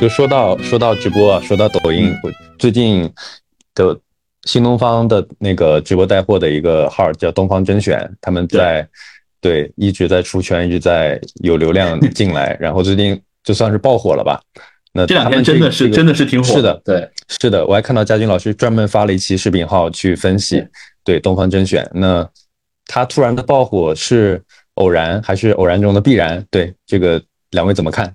就说到说到直播啊，说到抖音，我最近的新东方的那个直播带货的一个号叫东方甄选，他们在对一直在出圈，一直在有流量进来，然后最近就算是爆火了吧。那这两天真的是真的是挺火，是的，对，是的，我还看到佳军老师专门发了一期视频号去分析对东方甄选。那他突然的爆火是偶然还是偶然中的必然？对这个两位怎么看？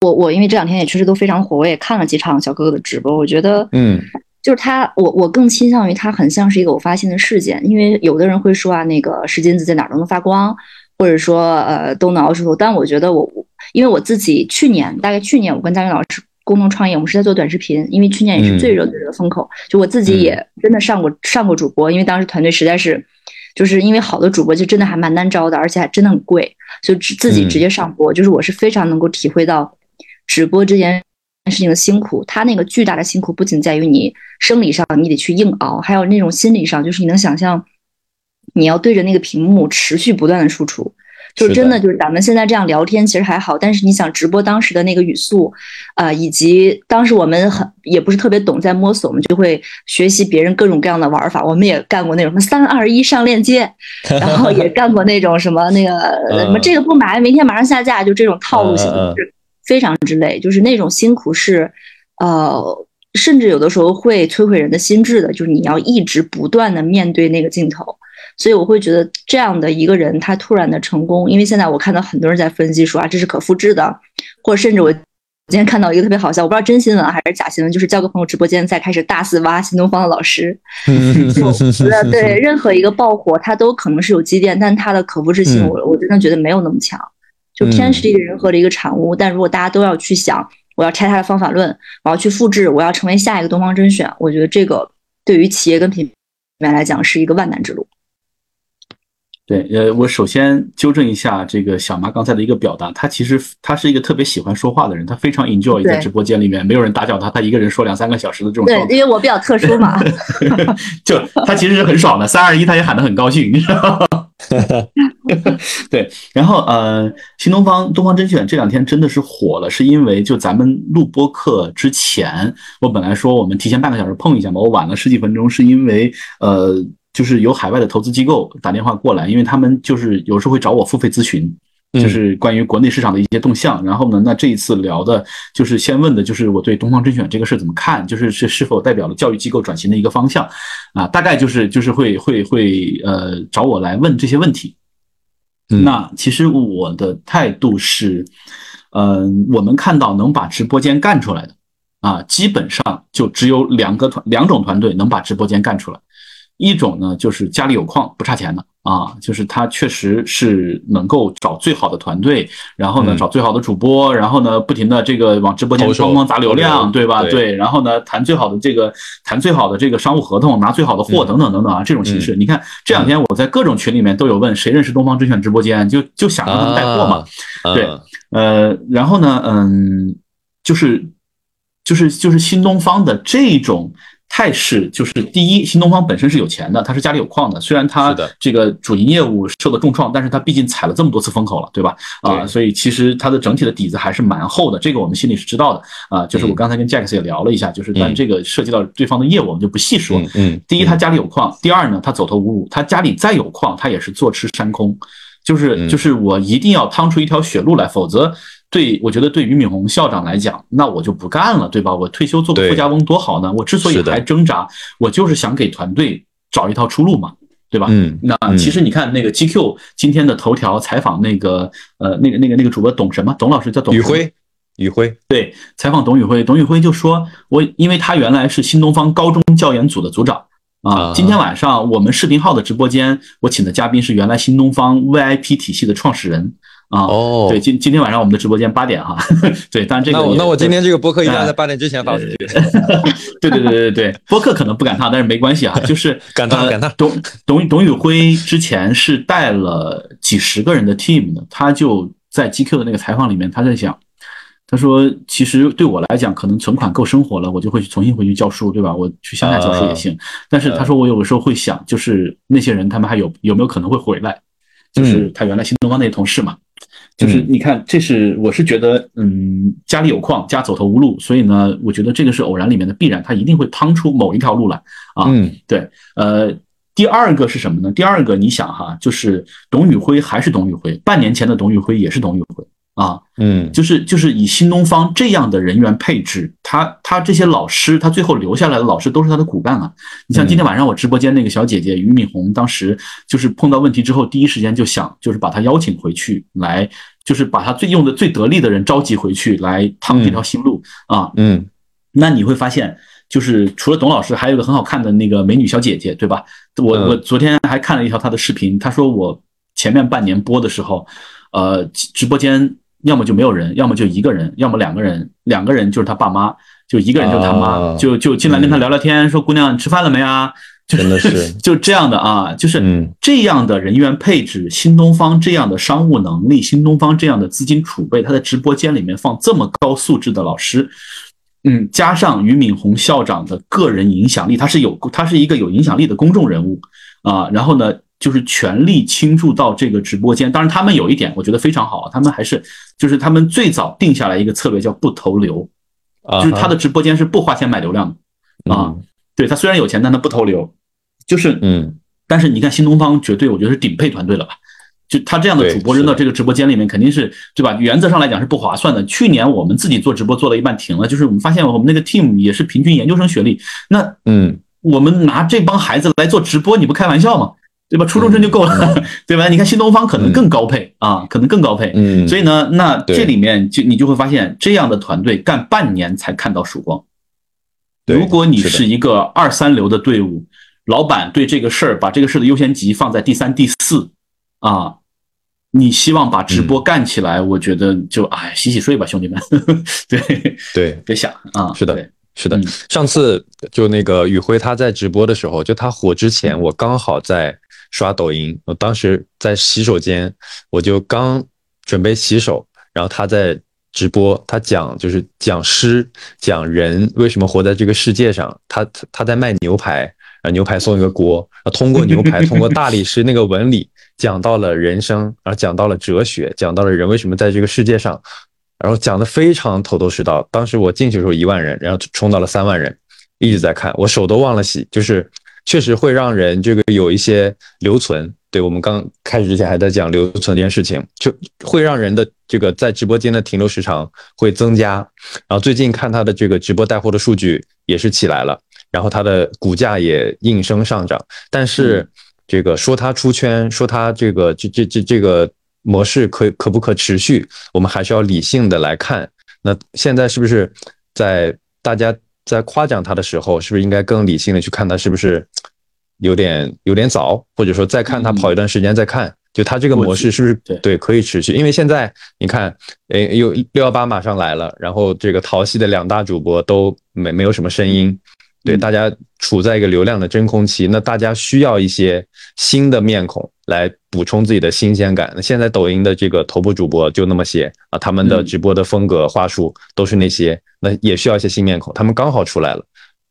我我因为这两天也确实都非常火，我也看了几场小哥哥的直播，我觉得，嗯，就是他，我我更倾向于他很像是一个偶发性的事件，因为有的人会说啊，那个石金子在哪儿都能发光，或者说呃都能熬出头，但我觉得我，因为我自己去年大概去年我跟佳云老师共同创业，我们是在做短视频，因为去年也是最热最热的风口，就我自己也真的上过上过主播，因为当时团队实在是，就是因为好的主播就真的还蛮难招的，而且还真的很贵，就自己直接上播，就是我是非常能够体会到。直播这件事情的辛苦，它那个巨大的辛苦不仅在于你生理上你得去硬熬，还有那种心理上，就是你能想象，你要对着那个屏幕持续不断的输出，就是真的就是咱们现在这样聊天其实还好，但是你想直播当时的那个语速，呃，以及当时我们很也不是特别懂，在摸索，我们就会学习别人各种各样的玩法，我们也干过那种什么三二一上链接，然后也干过那种什么那个 什么这个不买，明天马上下架，就这种套路型的。非常之累，就是那种辛苦是，呃，甚至有的时候会摧毁人的心智的。就是你要一直不断的面对那个镜头，所以我会觉得这样的一个人，他突然的成功，因为现在我看到很多人在分析说啊，这是可复制的，或者甚至我今天看到一个特别好笑，我不知道真新闻还是假新闻，就是交个朋友直播间再开始大肆挖新东方的老师。我觉得对任何一个爆火，它都可能是有积淀，但它的可复制性，我我真的觉得没有那么强。就天时地利人和的一个产物，但如果大家都要去想，我要拆它的方法论，我要去复制，我要成为下一个东方甄选，我觉得这个对于企业跟品牌来讲是一个万难之路。对，呃，我首先纠正一下这个小妈刚才的一个表达，她其实她是一个特别喜欢说话的人，她非常 enjoy 在直播间里面，没有人打搅她，她一个人说两三个小时的这种。对，因为我比较特殊嘛。就她其实是很爽的，三二一，她也喊得很高兴，你知道吗？对，然后呃，新东方东方甄选这两天真的是火了，是因为就咱们录播课之前，我本来说我们提前半个小时碰一下嘛，我晚了十几分钟，是因为呃，就是有海外的投资机构打电话过来，因为他们就是有时候会找我付费咨询。就是关于国内市场的一些动向，然后呢，那这一次聊的就是先问的就是我对东方甄选这个事怎么看，就是是是否代表了教育机构转型的一个方向，啊，大概就是就是会会会呃找我来问这些问题。那其实我的态度是，嗯，我们看到能把直播间干出来的啊，基本上就只有两个团两种团队能把直播间干出来，一种呢就是家里有矿不差钱的。啊，就是他确实是能够找最好的团队，然后呢找最好的主播，然后呢不停的这个往直播间咣咣砸流量，对吧？对，然后呢谈最好的这个谈最好的这个商务合同，拿最好的货等等等等啊，这种形式。你看这两天我在各种群里面都有问谁认识东方甄选直播间，就就想让他们带货嘛。对，呃，然后呢，嗯，就是就是就是新东方的这种。态势就是第一，新东方本身是有钱的，他是家里有矿的。虽然他这个主营业务受到重创，但是他毕竟踩了这么多次风口了，对吧？啊，所以其实它的整体的底子还是蛮厚的，这个我们心里是知道的啊。就是我刚才跟 Jack 也聊了一下，就是但这个涉及到对方的业务，我们就不细说。嗯，第一，他家里有矿；第二呢，他走投无路，他家里再有矿，他也是坐吃山空。就是就是我一定要趟出一条血路来，否则。对，我觉得对俞敏洪校长来讲，那我就不干了，对吧？我退休做个富家翁多好呢！我之所以还挣扎，我就是想给团队找一套出路嘛，对吧？嗯，那其实你看那个 GQ 今天的头条采访那个呃那个那个那个主播董什么董老师叫董宇辉，宇辉对，采访董宇辉，董宇辉就说，我因为他原来是新东方高中教研组的组长啊，今天晚上我们视频号的直播间，我请的嘉宾是原来新东方 VIP 体系的创始人。啊哦，对，今今天晚上我们的直播间八点哈，对，但这个那我那我今天这个播客一定要在八点之前发出去。对对对对对，播客可能不赶趟，但是没关系啊，就是 赶趟赶趟。董董董宇辉之前是带了几十个人的 team 的，他就在 GQ 的那个采访里面，他在讲，他说其实对我来讲，可能存款够生活了，我就会重新回去教书，对吧？我去乡下教书也行。但是他说我有的时候会想，就是那些人他们还有有没有可能会回来？就是他原来新东方那些同事嘛。就是你看，这是我是觉得，嗯，家里有矿，家走投无路，所以呢，我觉得这个是偶然里面的必然，他一定会趟出某一条路来啊。嗯，对，呃，第二个是什么呢？第二个你想哈，就是董宇辉还是董宇辉，半年前的董宇辉也是董宇辉。啊，嗯，就是就是以新东方这样的人员配置，他他这些老师，他最后留下来的老师都是他的骨干啊。你像今天晚上我直播间那个小姐姐俞敏洪，当时就是碰到问题之后，第一时间就想就是把他邀请回去，来就是把他最用的最得力的人召集回去，来趟这条新路啊。嗯，那你会发现，就是除了董老师，还有一个很好看的那个美女小姐姐，对吧？我我昨天还看了一条她的视频，她说我前面半年播的时候，呃，直播间。要么就没有人，要么就一个人，要么两个人，两个人就是他爸妈，就一个人就是他妈，就就进来跟他聊聊天，说姑娘你吃饭了没啊？真的是 就这样的啊，就是这样的人员配置，新东方这样的商务能力，新东方这样的资金储备，他在直播间里面放这么高素质的老师，嗯，加上俞敏洪校长的个人影响力，他是有他是一个有影响力的公众人物啊，然后呢？就是全力倾注到这个直播间，当然他们有一点我觉得非常好，他们还是就是他们最早定下来一个策略叫不投流，就是他的直播间是不花钱买流量的啊。对他虽然有钱，但他不投流，就是嗯，但是你看新东方绝对我觉得是顶配团队了吧？就他这样的主播扔到这个直播间里面，肯定是对吧？原则上来讲是不划算的。去年我们自己做直播做了一半停了，就是我们发现我们那个 team 也是平均研究生学历，那嗯，我们拿这帮孩子来做直播，你不开玩笑吗？对吧？初中生就够了，对吧？你看新东方可能更高配啊，可能更高配。嗯，所以呢，那这里面就你就会发现，这样的团队干半年才看到曙光。如果你是一个二三流的队伍，老板对这个事儿把这个事儿的优先级放在第三、第四啊，你希望把直播干起来，我觉得就哎洗洗睡吧，兄弟们。对对，别想啊，是的。是的，上次就那个宇辉他在直播的时候，就他火之前，我刚好在刷抖音，我当时在洗手间，我就刚准备洗手，然后他在直播，他讲就是讲诗，讲人为什么活在这个世界上，他他在卖牛排，啊牛排送一个锅，啊通过牛排，通过大理石那个纹理，讲到了人生，啊讲到了哲学，讲到了人为什么在这个世界上。然后讲的非常头头是道。当时我进去的时候一万人，然后冲到了三万人，一直在看，我手都忘了洗。就是确实会让人这个有一些留存。对我们刚开始之前还在讲留存这件事情，就会让人的这个在直播间的停留时长会增加。然后最近看他的这个直播带货的数据也是起来了，然后他的股价也应声上涨。但是这个说他出圈，说他这个这这这这个。模式可可不可持续？我们还是要理性的来看。那现在是不是在大家在夸奖他的时候，是不是应该更理性的去看他是不是有点有点早，或者说再看他跑一段时间再看，就他这个模式是不是对可以持续？因为现在你看，诶，有六幺八马上来了，然后这个淘系的两大主播都没没有什么声音。对，大家处在一个流量的真空期，那大家需要一些新的面孔来补充自己的新鲜感。那现在抖音的这个头部主播就那么些啊，他们的直播的风格话术都是那些，那也需要一些新面孔，他们刚好出来了。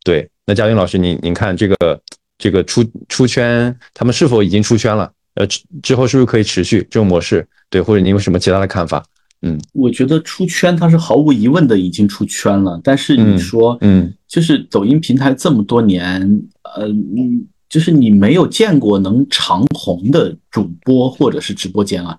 对，那嘉云老师，您您看这个这个出出圈，他们是否已经出圈了？呃，之之后是不是可以持续这种模式？对，或者您有什么其他的看法？嗯，我觉得出圈它是毫无疑问的已经出圈了，但是你说，嗯，就是抖音平台这么多年，呃，就是你没有见过能长红的主播或者是直播间啊，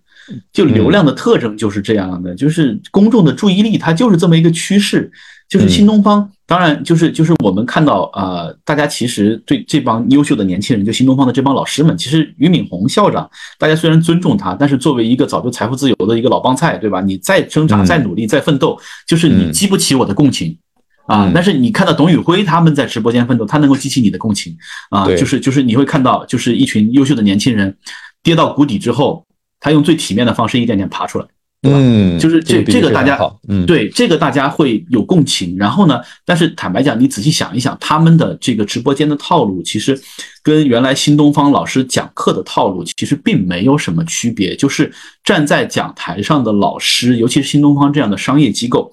就流量的特征就是这样的，就是公众的注意力它就是这么一个趋势，就是新东方。当然，就是就是我们看到，呃，大家其实对这帮优秀的年轻人，就新东方的这帮老师们，其实俞敏洪校长，大家虽然尊重他，但是作为一个早就财富自由的一个老帮菜，对吧？你再挣扎、再努力、再奋斗，就是你激不起我的共情啊。但是你看到董宇辉他们在直播间奋斗，他能够激起你的共情啊。就是就是你会看到，就是一群优秀的年轻人跌到谷底之后，他用最体面的方式一点点爬出来。嗯，就是这这个大家，嗯，对这个大家会有共情。然后呢，但是坦白讲，你仔细想一想，他们的这个直播间的套路，其实跟原来新东方老师讲课的套路其实并没有什么区别。就是站在讲台上的老师，尤其是新东方这样的商业机构，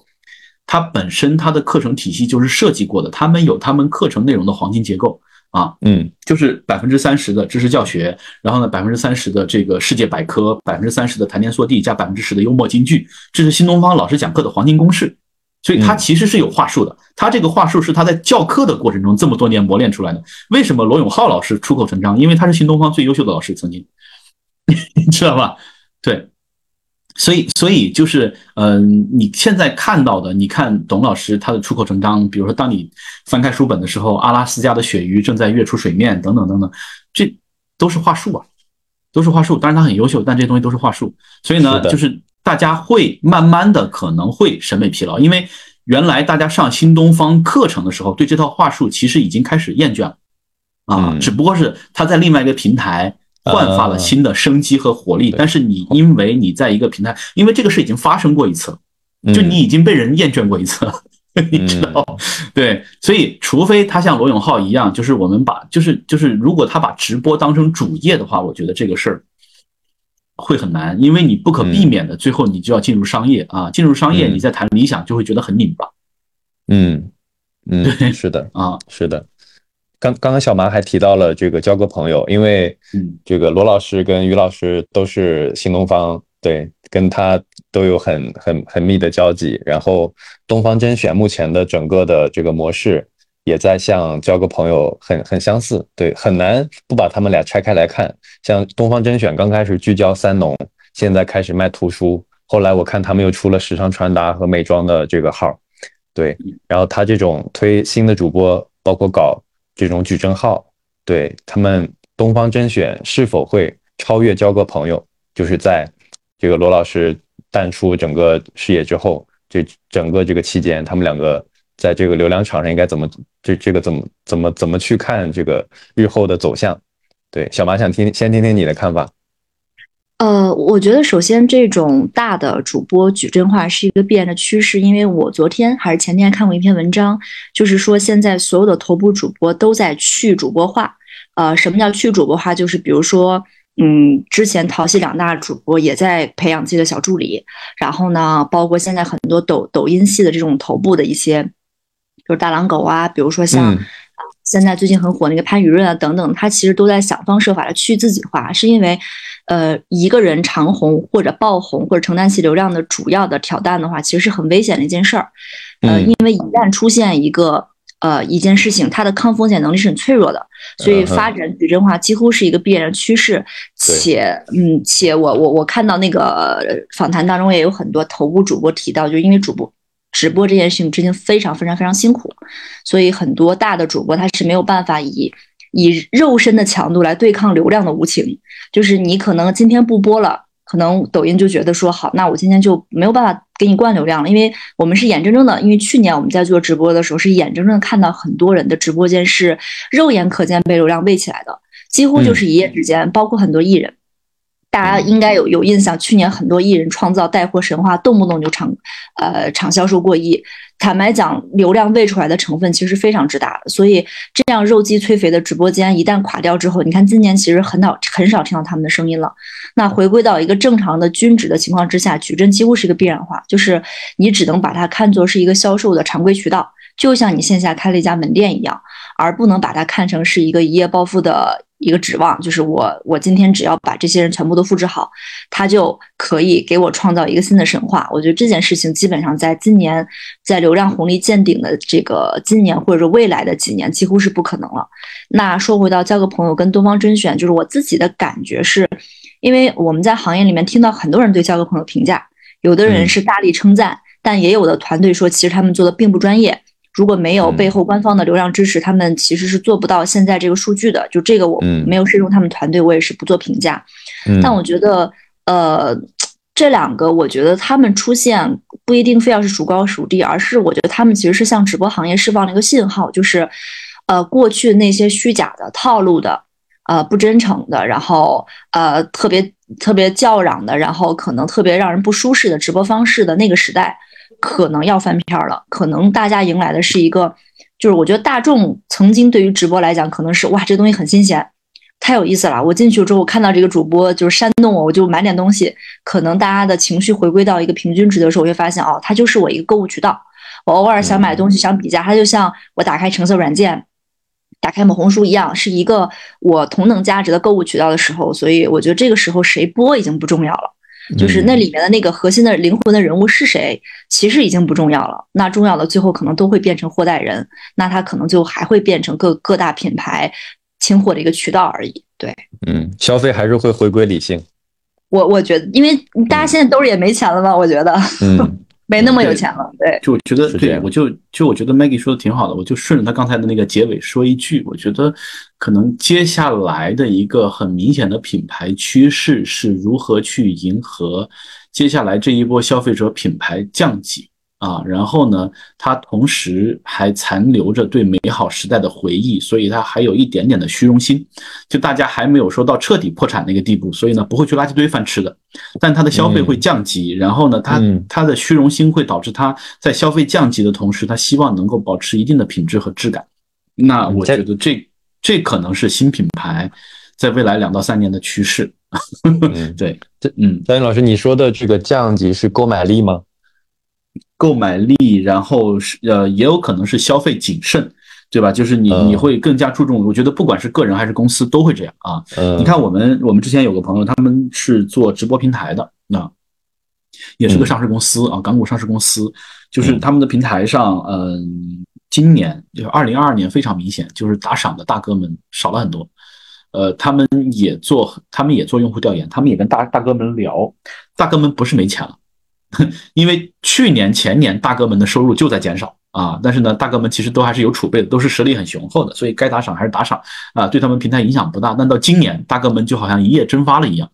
它本身它的课程体系就是设计过的，他们有他们课程内容的黄金结构啊，嗯就是百分之三十的知识教学，然后呢百分之三十的这个世界百科，百分之三十的谈天说地，加百分之十的幽默金句，这是新东方老师讲课的黄金公式。所以他嗯其实是有话术的，他这个话术是他在教课的过程中这么多年磨练出来的。为什么罗永浩老师出口成章？因为他是新东方最优秀的老师，曾经，你知道吧？对，所以所以就是，嗯、你现在看到的，你看董老师他的出口成章，比如说当你翻开书本的时候，阿拉斯加的鳕鱼正在跃出水面，等等等等，这都是话术啊，都是话术。当然他很优秀，但这些东西都是话术。所以呢是，就是大家会慢慢的可能会审美疲劳，因为原来大家上新东方课程的时候，对这套话术其实已经开始厌倦了啊，嗯只不过是他在另外一个平台。焕发了啊新的生机和活力，但是你因为你在一个平台，因为这个事已经发生过一次了，嗯，就你已经被人厌倦过一次了，你知道？对，所以除非他像罗永浩一样，就是我们把，就是就是，如果他把直播当成主业的话，我觉得这个事儿会很难，因为你不可避免的，最后你就要进入商业啊，进入商业，嗯。你再谈理想就会觉得很拧巴。嗯嗯，对。是的，啊，是的。刚刚刚小麻还提到了这个交个朋友，因为嗯这个罗老师跟于老师都是新东方，对，跟他都有很很很密的交集。然后东方甄选目前的整个的这个模式也在向交个朋友很很相似，对，很难不把他们俩拆开来看。像东方甄选刚开始聚焦三农，现在开始卖图书，后来我看他们又出了时尚穿搭和美妆的这个号，对，然后他这种推新的主播，包括搞这种矩阵号，对他们东方甄选是否会超越交个朋友？就是在这个罗老师淡出整个视野之后，这整个这个期间，他们两个在这个流量场上应该怎么这这个怎么怎么怎么去看这个日后的走向？对，小马想听先听听你的看法。呃，我觉得首先这种大的主播矩阵化是一个必然的趋势，因为我昨天还是前天看过一篇文章，就是说现在所有的头部主播都在去主播化。呃，什么叫去主播化？就是比如说，嗯，之前淘系两大主播也在培养自己的小助理，然后呢，包括现在很多抖抖音系的这种头部的一些，比如大狼狗啊，比如说像。嗯现在最近很火那个潘雨润啊等等，他其实都在想方设法的去自己化，是因为，呃，一个人长红或者爆红或者承担起流量的主要的挑担的话，其实是很危险的一件事儿。呃，嗯因为一旦出现一个呃一件事情，它的抗风险能力是很脆弱的，所以发展矩阵化几乎是一个必然的趋势。且，嗯，且我我我看到那个呃访谈当中也有很多头部主播提到，就因为主播。直播这件事情之前非常非常非常辛苦，所以很多大的主播他是没有办法以以肉身的强度来对抗流量的无情。就是你可能今天不播了，可能抖音就觉得说好，那我今天就没有办法给你灌流量了，因为我们是眼睁睁的，因为去年我们在做直播的时候是眼睁睁的看到很多人的直播间是肉眼可见被流量喂起来的，几乎就是一夜之间，包括很多艺人。大家应该有有印象，去年很多艺人创造带货神话，动不动就场，呃，场销售过亿。坦白讲，流量喂出来的成分其实非常之大，所以这样肉鸡催肥的直播间一旦垮掉之后，你看今年其实很少很少听到他们的声音了。那回归到一个正常的均值的情况之下，矩阵几乎是一个必然化，就是你只能把它看作是一个销售的常规渠道，就像你线下开了一家门店一样，而不能把它看成是一个一夜暴富的。一个指望就是我，我今天只要把这些人全部都复制好，他就可以给我创造一个新的神话。我觉得这件事情基本上在今年，在流量红利见顶的这个今年或者说未来的几年，几乎是不可能了。那说回到交个朋友跟东方甄选，就是我自己的感觉是，因为我们在行业里面听到很多人对交个朋友评价，有的人是大力称赞，但也有的团队说其实他们做的并不专业。如果没有背后官方的流量支持，他们其实是做不到现在这个数据的。就这个我没有深入他们团队，我也是不做评价。但我觉得，呃，这两个我觉得他们出现不一定非要是孰高孰低，而是我觉得他们其实是向直播行业释放了一个信号，就是，呃，过去那些虚假的、套路的、呃不真诚的，然后呃特别特别叫嚷的，然后可能特别让人不舒适的直播方式的那个时代。可能要翻篇了，可能大家迎来的是一个，就是我觉得大众曾经对于直播来讲，可能是哇，这东西很新鲜，太有意思了。我进去之后看到这个主播就是煽动我，我就买点东西。可能大家的情绪回归到一个平均值的时候，我会发现哦，它就是我一个购物渠道。我偶尔想买东西，想比价，它就像我打开橙色软件，打开某红书一样，是一个我同等价值的购物渠道的时候，所以我觉得这个时候谁播已经不重要了，就是那里面的那个核心的灵魂的人物是谁，其实已经不重要了。那重要的最后可能都会变成货代人，那他可能就还会变成各各大品牌清货的一个渠道而已。对，嗯，消费还是会回归理性。我我觉得，因为大家现在兜里也没钱了嘛，我觉得，嗯。没那么有钱了，对，就我觉得，对我就就我觉得 Maggie 说的挺好的，我就顺着他刚才的那个结尾说一句，我觉得可能接下来的一个很明显的品牌趋势是如何去迎合接下来这一波消费者品牌降级。啊，然后呢，它同时还残留着对美好时代的回忆，所以它还有一点点的虚荣心，就大家还没有说到彻底破产那个地步，所以呢，不会去垃圾堆翻吃的，但它的消费会降级，然后呢，它它的虚荣心会导致它在消费降级的同时，它希望能够保持一定的品质和质感。那我觉得这这可能是新品牌在未来两到三年的趋势。对，这嗯，张云老师，你说的这个降级是购买力吗？购买力，然后是呃，也有可能是消费谨慎，对吧？就是你你会更加注重，我觉得不管是个人还是公司都会这样啊。你看我们我们之前有个朋友，他们是做直播平台的，那也是个上市公司啊，港股上市公司，就是他们的平台上，嗯，今年就是二零二二年非常明显，就是打赏的大哥们少了很多。呃，他们也做，他们也做用户调研，他们也跟大大哥们聊，大哥们不是没钱了。因为去年前年大哥们的收入就在减少啊，但是呢，大哥们其实都还是有储备的，都是实力很雄厚的，所以该打赏还是打赏啊，对他们平台影响不大。但到今年，大哥们就好像一夜蒸发了一样，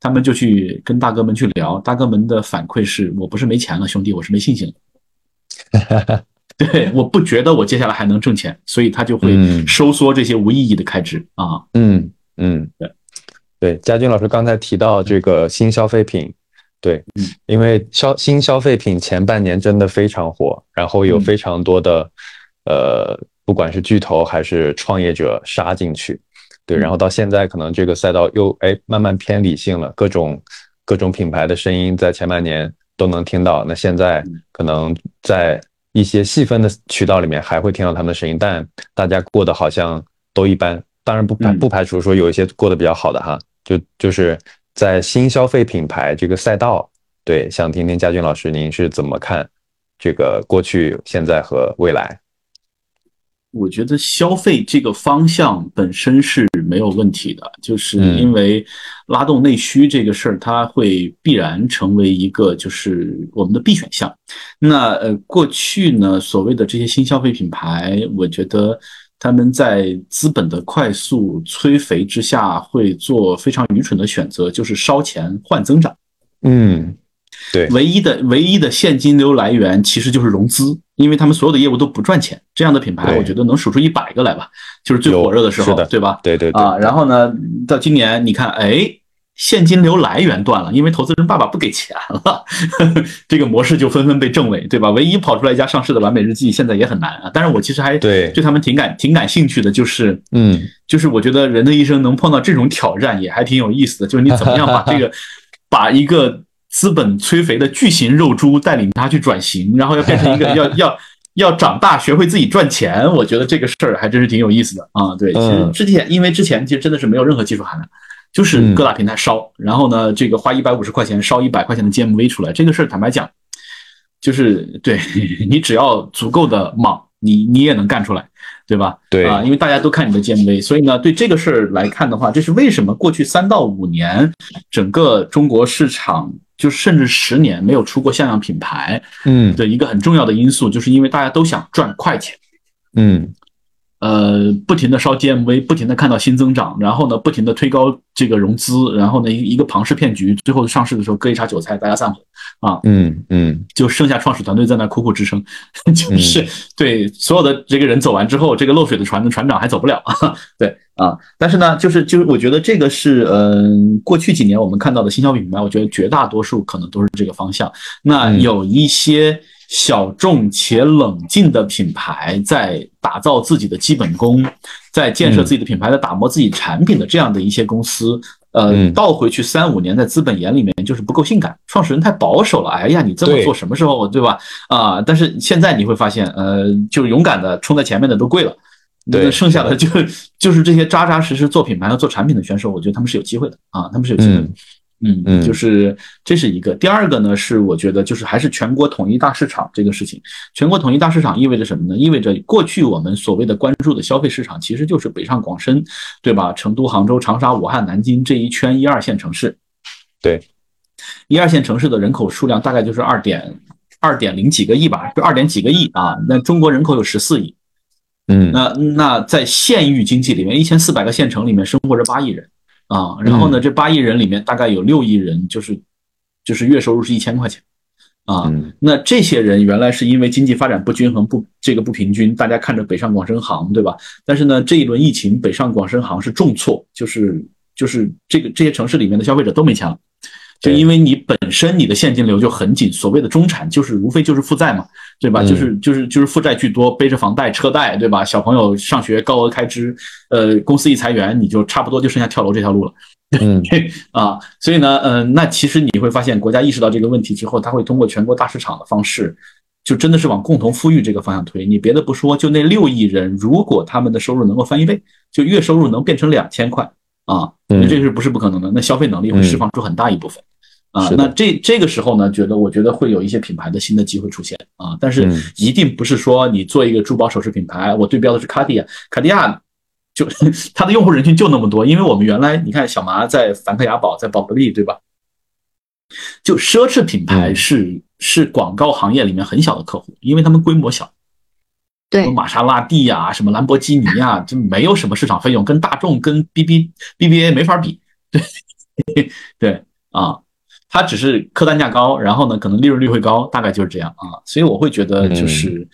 他们就去跟大哥们去聊，大哥们的反馈是我不是没钱了，兄弟，我是没信心了。对，我不觉得我接下来还能挣钱，所以他就会收缩这些无意义的开支啊。嗯嗯，对对，佳军老师刚才提到这个新消费品。对，因为消新消费品前半年真的非常火，然后有非常多的，呃，不管是巨头还是创业者杀进去，对，然后到现在可能这个赛道又哎慢慢偏理性了，各种各种品牌的声音在前半年都能听到，那现在可能在一些细分的渠道里面还会听到他们的声音，但大家过得好像都一般，当然不排不排除说有一些过得比较好的哈，就就是。在新消费品牌这个赛道，对，想听听佳俊老师您是怎么看这个过去、现在和未来？我觉得消费这个方向本身是没有问题的，就是因为拉动内需这个事儿，它会必然成为一个就是我们的必选项。那呃，过去呢，所谓的这些新消费品牌，我觉得。他们在资本的快速催肥之下，会做非常愚蠢的选择，就是烧钱换增长。嗯，对，唯一的唯一的现金流来源其实就是融资，因为他们所有的业务都不赚钱。这样的品牌，我觉得能数出一百个来吧，就是最火热的时候，对吧？对对啊，然后呢，到今年你看，哎。现金流来源断了，因为投资人爸爸不给钱了，这个模式就纷纷被证伪，对吧？唯一跑出来一家上市的完美日记，现在也很难啊。但是我其实还对对他们挺感挺感兴趣的，就是嗯，就是我觉得人的一生能碰到这种挑战也还挺有意思的，就是你怎么样把这个 把一个资本催肥的巨型肉猪带领它去转型，然后要变成一个 要要要长大学会自己赚钱，我觉得这个事儿还真是挺有意思的啊。对，其实之前因为之前其实真的是没有任何技术含量。就是各大平台烧，然后呢，这个花一百五十块钱烧一百块钱的 GMV 出来，这个事儿坦白讲，就是对 你只要足够的莽，你你也能干出来，对吧？对啊，因为大家都看你的 GMV，所以呢，对这个事儿来看的话，这是为什么过去三到五年整个中国市场，就甚至十年没有出过像样品牌，嗯，的一个很重要的因素，就是因为大家都想赚快钱，嗯。呃，不停的烧 GMV，不停的看到新增长，然后呢，不停的推高这个融资，然后呢，一一个庞氏骗局，最后上市的时候割一茬韭菜，大家散伙啊，嗯嗯，就剩下创始团队在那苦苦支撑，就是。对所有的这个人走完之后，这个漏水的船的船长还走不了，对啊，但是呢，就是就是我觉得这个是嗯，过去几年我们看到的新消费品牌，我觉得绝大多数可能都是这个方向，那有一些。小众且冷静的品牌，在打造自己的基本功，在建设自己的品牌，在打磨自己产品的这样的一些公司，呃，倒回去三五年，在资本眼里面就是不够性感，创始人太保守了。哎呀，你这么做什么时候对吧？啊，但是现在你会发现，呃，就是勇敢的冲在前面的都贵了。对那剩下的就就是这些扎扎实实做品牌和做产品的选手，我觉得他们是有机会的啊，他们是有机会的。嗯嗯嗯就是这是一个。第二个呢，是我觉得就是还是全国统一大市场这个事情。全国统一大市场意味着什么呢？意味着过去我们所谓的关注的消费市场，其实就是北上广深，对吧？成都、杭州、长沙、武汉、南京这一圈一二线城市。对，一二线城市的人口数量大概就是二点二点零几个亿吧，就二点几个亿啊。那中国人口有十四亿，嗯那那在县域经济里面，一千四百个县城里面生活着八亿人啊，然后呢，这八亿人里面大概有六亿人就是就是月收入是一千块钱啊。嗯那这些人原来是因为经济发展不均衡、不这个不平均，大家看着北上广深杭，对吧？但是呢，这一轮疫情，北上广深杭是重挫，就是就是这个这些城市里面的消费者都没钱了。就因为你本身你的现金流就很紧，所谓的中产就是无非就是负债嘛，对吧？嗯就是就是就是负债巨多，背着房贷、车贷，对吧？小朋友上学高额开支，呃，公司一裁员，你就差不多就剩下跳楼这条路了。嗯啊，所以呢，嗯、那其实你会发现，国家意识到这个问题之后，他会通过全国大市场的方式，就真的是往共同富裕这个方向推。你别的不说，就那六亿人，如果他们的收入能够翻一倍，就月收入能变成两千块啊，这个是不是不可能的？那消费能力会释放出很大一部分。啊那这这个时候呢，觉得我觉得会有一些品牌的新的机会出现啊，但是嗯。一定不是说你做一个珠宝首饰品牌，我对标的是卡地亚，卡地亚就 它的用户人群就那么多，因为我们原来你看小麻在梵克雅宝，在宝格丽，对吧？就奢侈品牌嗯。是是广告行业里面很小的客户，因为他们规模小，对。什么玛莎拉蒂呀、什么兰博基尼呀、就没有什么市场费用，跟大众跟 B B B B A 没法比，对对啊，它只是客单价高，然后呢，可能利润率会高，大概就是这样啊，所以我会觉得就是。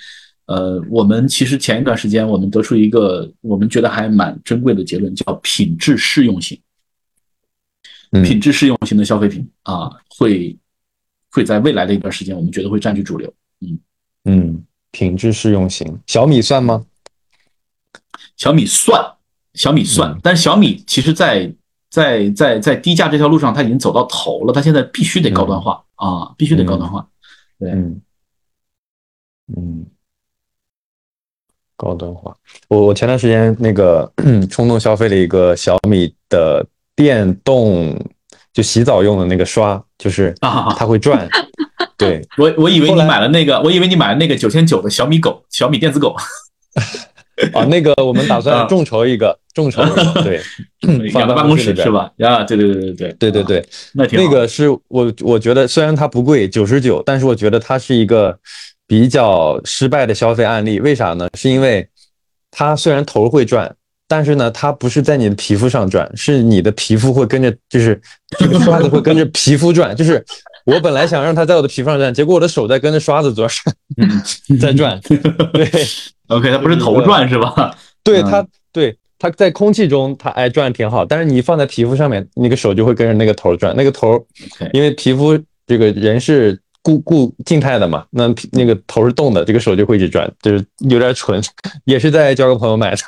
呃，我们其实前一段时间我们得出一个我们觉得还蛮珍贵的结论，叫品质适用性。嗯品质适用型的消费品啊，会会在未来的一段时间，我们觉得会占据主流。嗯嗯，品质适用型，小米算吗？小米算，小米算，嗯但是小米其实在在在在低价这条路上，它已经走到头了，它现在必须得高端化啊，必须得高端化。对嗯嗯，高端化。我我前段时间那个 冲动消费了一个小米的电动就洗澡用的那个刷，就是啊它会转。对，我我以为你买了那个，我以为你买了那个九千九的小米狗，小米电子狗，啊，那个我们打算众筹一个，众筹一个，对，放在办公室是？吧？啊，对对对对对对对，对，啊那挺好那个是我我觉得虽然它不贵，九十九，但是我觉得它是一个比较失败的消费案例。为啥呢？是因为它虽然头会转，但是呢，它不是在你的皮肤上转，是你的皮肤会跟着，就是这个刷子会跟着皮肤转。就是我本来想让它在我的皮肤上转，结果我的手在跟着刷子转，在转。对 OK，它不是头转是吧？嗯对它，对它在空气中它哎转挺好，但是你放在皮肤上面，那个手就会跟着那个头转，那个头因为皮肤这个人是固固静态的嘛，那那个头是动的，这个手就会一直转，就是有点蠢，也是在交个朋友买的。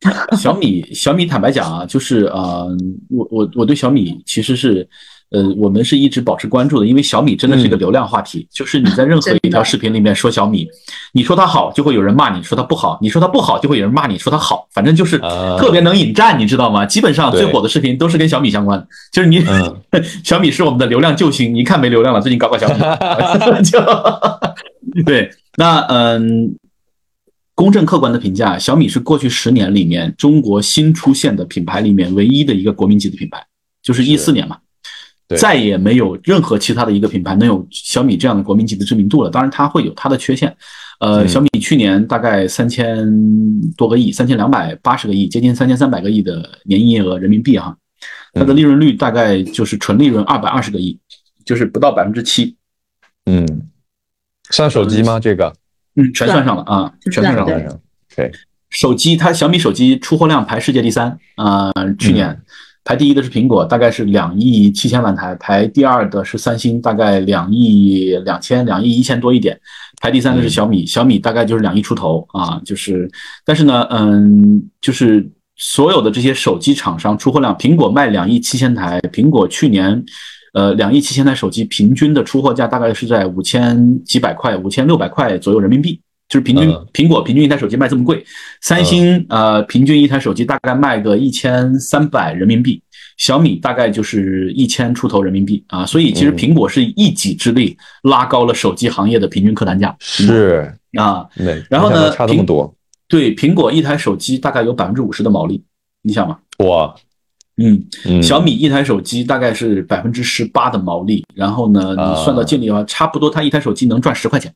小米，小米坦白讲啊，就是呃，我我我对小米其实是，呃，我们是一直保持关注的，因为小米真的是一个流量话题，就是你在任何 一条视频里面说小米，你说它好，就会有人骂你说它不好；你说它不好，就会有人骂你说它好。反正就是啊特别能引战，你知道吗？基本上最火的视频都是跟小米相关的，就是你、嗯 小米是我们的流量救星，你一看没流量了，最近搞搞小米，就对，那嗯。公正客观的评价，小米是过去十年里面中国新出现的品牌里面唯一的一个国民级的品牌，就是一四年嘛，对再也没有任何其他的一个品牌能有小米这样的国民级的知名度了。当然，它会有它的缺陷。呃，嗯小米去年大概三千多个亿，三千两百八十个亿，接近三千三百个亿的年营业额人民币哈，它的利润率大概就是纯利润二百二十个亿，就是不到百分之七。嗯，算手机吗？这个嗯，全算上了啊，全算上了。对对，手机，它小米手机出货量排世界第三啊、呃去年、排第一的是苹果，大概是两亿七千万台，排第二的是三星，大概两亿两千两亿一千多一点，排第三的是小米，小米大概就是两亿出头啊，就是，但是呢，嗯，就是所有的这些手机厂商出货量，苹果卖两亿七千台，苹果去年。呃，两亿七千台手机平均的出货价大概是在五千几百块、五千六百块左右人民币就是平均嗯。苹果平均一台手机卖这么贵，三星呃平均一台手机大概卖个一千三百人民币，小米大概就是一千出头人民币啊，所以其实嗯。苹果是一己之力拉高了手机行业的平均客单价是，啊。对，然后呢差这么多，对，苹果一台手机大概有百分之五十的毛利，你想嘛？哇，嗯，嗯，小米一台手机大概是百分之十八的毛利，然后呢，啊。你算到净利的话，差不多它一台手机能赚十块钱，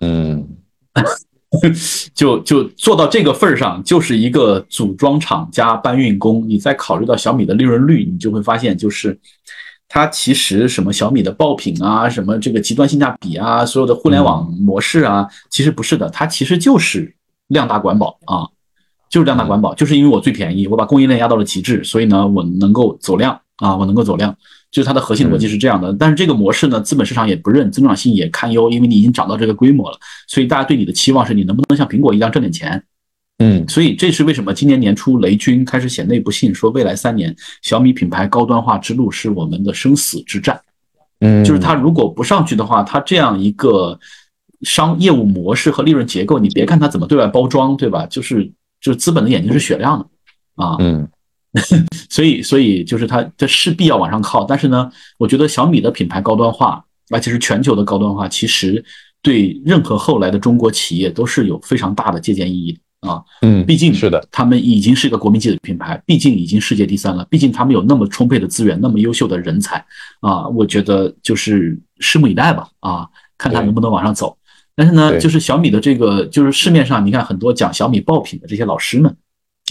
嗯 就就做到这个份儿上，就是一个组装厂加搬运工。你再考虑到小米的利润率，你就会发现，就是它其实什么小米的爆品啊，什么这个极端性价比啊，所有的互联网模式啊，其实不是的，它其实就是量大管饱啊，就是量大管饱，就是因为我最便宜，我把供应链压到了极致，所以呢，我能够走量啊，我能够走量。就是它的核心逻辑是这样的，但是这个模式呢，资本市场也不认，增长性也堪忧，因为你已经涨到这个规模了，所以大家对你的期望是你能不能像苹果一样挣点钱。嗯。所以这是为什么今年年初雷军开始写内部信说，未来三年小米品牌高端化之路是我们的生死之战。嗯，就是它如果不上去的话，它这样一个商业务模式和利润结构，你别看它怎么对外包装，对吧？就是就是资本的眼睛是雪亮的。啊，嗯 所以所以就是它这势必要往上靠。但是呢，我觉得小米的品牌高端化，而且是全球的高端化，其实对任何后来的中国企业都是有非常大的借鉴意义的啊。嗯，毕竟是的，他们已经是一个国民级的品牌，毕竟已经世界第三了，毕竟他们有那么充沛的资源，那么优秀的人才啊，我觉得就是拭目以待吧啊，看他能不能往上走。但是呢，就是小米的这个，就是市面上你看很多讲小米爆品的这些老师们，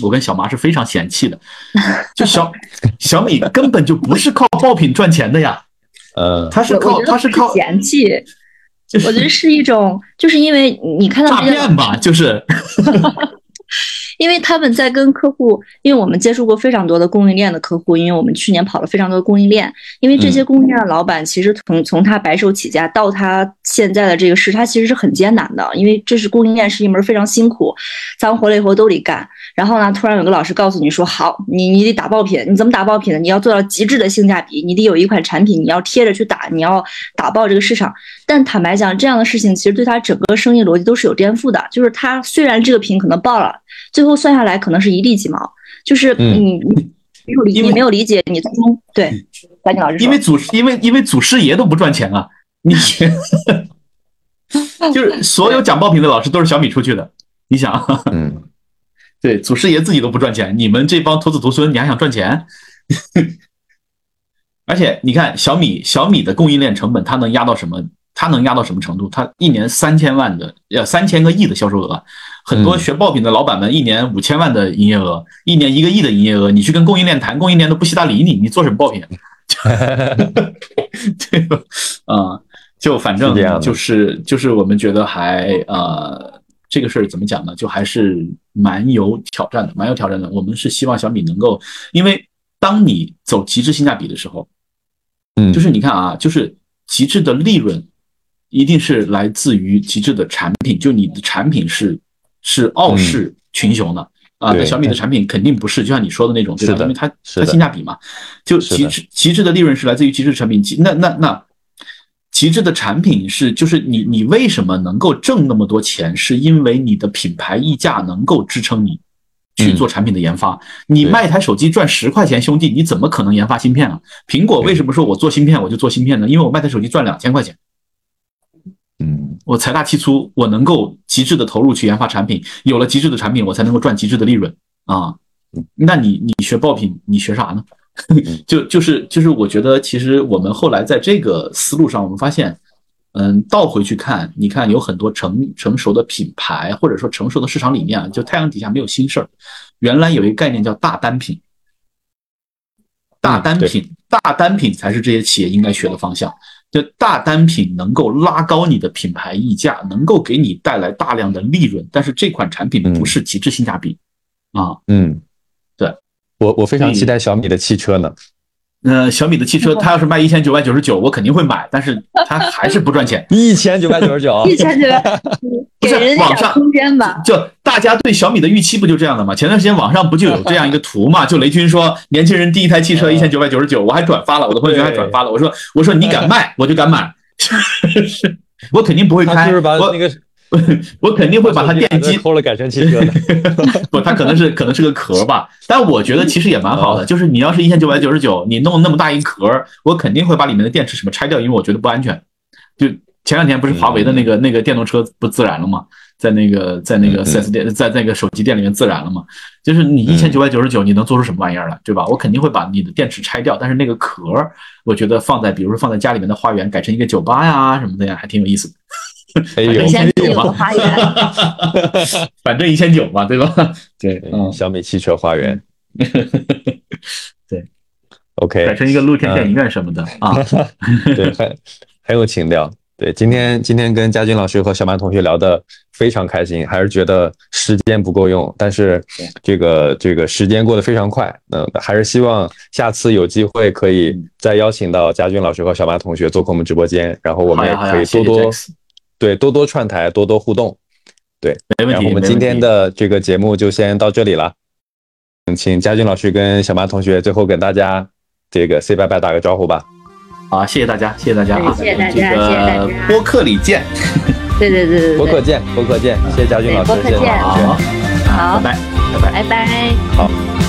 我跟小麻是非常嫌弃的，就小小米根本就不是靠爆品赚钱的呀，呃，他是靠他是靠嫌弃，就是我觉得是一种，就是因为你看到诈骗吧，就是 因为他们在跟客户，因为我们接触过非常多的供应链的客户，因为我们去年跑了非常多的供应链，因为这些供应链的老板其实从从他白手起家到他现在的这个事，他其实是很艰难的，因为这是供应链是一门非常辛苦，脏活累活都得干。然后呢，突然有个老师告诉你说，好，你你得打爆品，你怎么打爆品呢？你要做到极致的性价比，你得有一款产品，你要贴着去打，你要打爆这个市场。但坦白讲，这样的事情其实对他整个生意逻辑都是有颠覆的，就是他虽然这个品可能爆了。最后算下来可能是一地鸡毛，就是嗯你你没有理你没有理解你最终对，赶紧老师因为祖因为因为祖师爷都不赚钱啊，你 就是所有讲爆品的老师都是小米出去的，你想，嗯 对，祖师爷自己都不赚钱，你们这帮徒子徒孙，你还想赚钱？而且你看小米小米的供应链成本，它能压到什么？它能压到什么程度？它一年三千万的呃三千个亿的销售额，很多嗯学爆品的老板们一年五千万的营业额，一年一个亿的营业额，你去跟供应链谈，供应链都不稀搭理你，你做什么爆品？对吧？啊、就反正就是就是我们觉得还呃这个事儿怎么讲呢？就还是蛮有挑战的，蛮有挑战的。我们是希望小米能够，因为当你走极致性价比的时候，嗯，就是你看啊，就是极致的利润一定是来自于极致的产品，就你的产品是是傲视群雄的。啊，那小米的产品肯定不是，就像你说的那种，对吧？因为它它性价比嘛，就极致极致的利润是来自于极致产品。那那那极致的产品是就是你你为什么能够挣那么多钱？是因为你的品牌溢价能够支撑你去做产品的研发。你卖一台手机赚十块钱，兄弟，你怎么可能研发芯片啊？苹果为什么说我做芯片我就做芯片呢？因为我卖台手机赚两千块钱。嗯我财大气粗，我能够极致的投入去研发产品，有了极致的产品，我才能够赚极致的利润啊。那你你学爆品，你学啥呢？就就是就是，我觉得其实我们后来在这个思路上，我们发现，嗯，倒回去看，你看有很多成成熟的品牌，或者说成熟的市场理念啊，就太阳底下没有新事儿。原来有一个概念叫大单品，大单品，大单品才是这些企业应该学的方向。就大单品能够拉高你的品牌溢价，能够给你带来大量的利润，但是这款产品不是极致性价比啊。嗯，对，我我非常期待小米的汽车呢。呃，小米的汽车，它要是卖一千九百九十九，我肯定会买，但是它还是不赚钱。一千九百九十九，一千九百，不是给人网上空间吧。就大家对小米的预期不就这样的吗？前段时间网上不就有这样一个图嘛？就雷军说年轻人第一台汽车一千九百九十九，我还转发了，我的朋友圈还转发了。我说我说你敢卖，我就敢买，我肯定不会开。就是把我那个 我肯定会把它电机偷了改成汽车的。不，它可能是可能是个壳吧，但我觉得其实也蛮好的。就是你要是一千九百九十九，你弄那么大一壳，我肯定会把里面的电池什么拆掉，因为我觉得不安全。就前两天不是华为的那个那个电动车不自燃了吗？在那个在那个四 S 店，在那个手机店里面自燃了吗？就是你一千九百九十九，你能做出什么玩意儿来，对吧？我肯定会把你的电池拆掉，但是那个壳，我觉得放在比如说放在家里面的花园，改成一个酒吧呀什么的呀，还挺有意思的。哎呦，一千九花园，反正一千九嘛，对吧？对，嗯，小米汽车花园，对，OK，改成一个露天电影院什么的啊，对，很很有情调。对，今天今天跟佳军老师和小马同学聊的非常开心，还是觉得时间不够用，但是这个这个时间过得非常快，嗯，还是希望下次有机会可以再邀请到佳军老师和小马同学做客我们直播间，然后我们也可以多多对多多串台，多多互动，对，没问题。我们今天的这个节目就先到这里了，嗯，请佳俊老师跟小马同学最后跟大家这个 say 拜拜，打个招呼吧。好，谢谢大家，谢谢大家啊！谢谢大家，谢谢大家。播客里见。对对对对播客见，播客见，谢谢嘉俊老师，播客见，好，好，拜拜，拜拜，拜拜，好。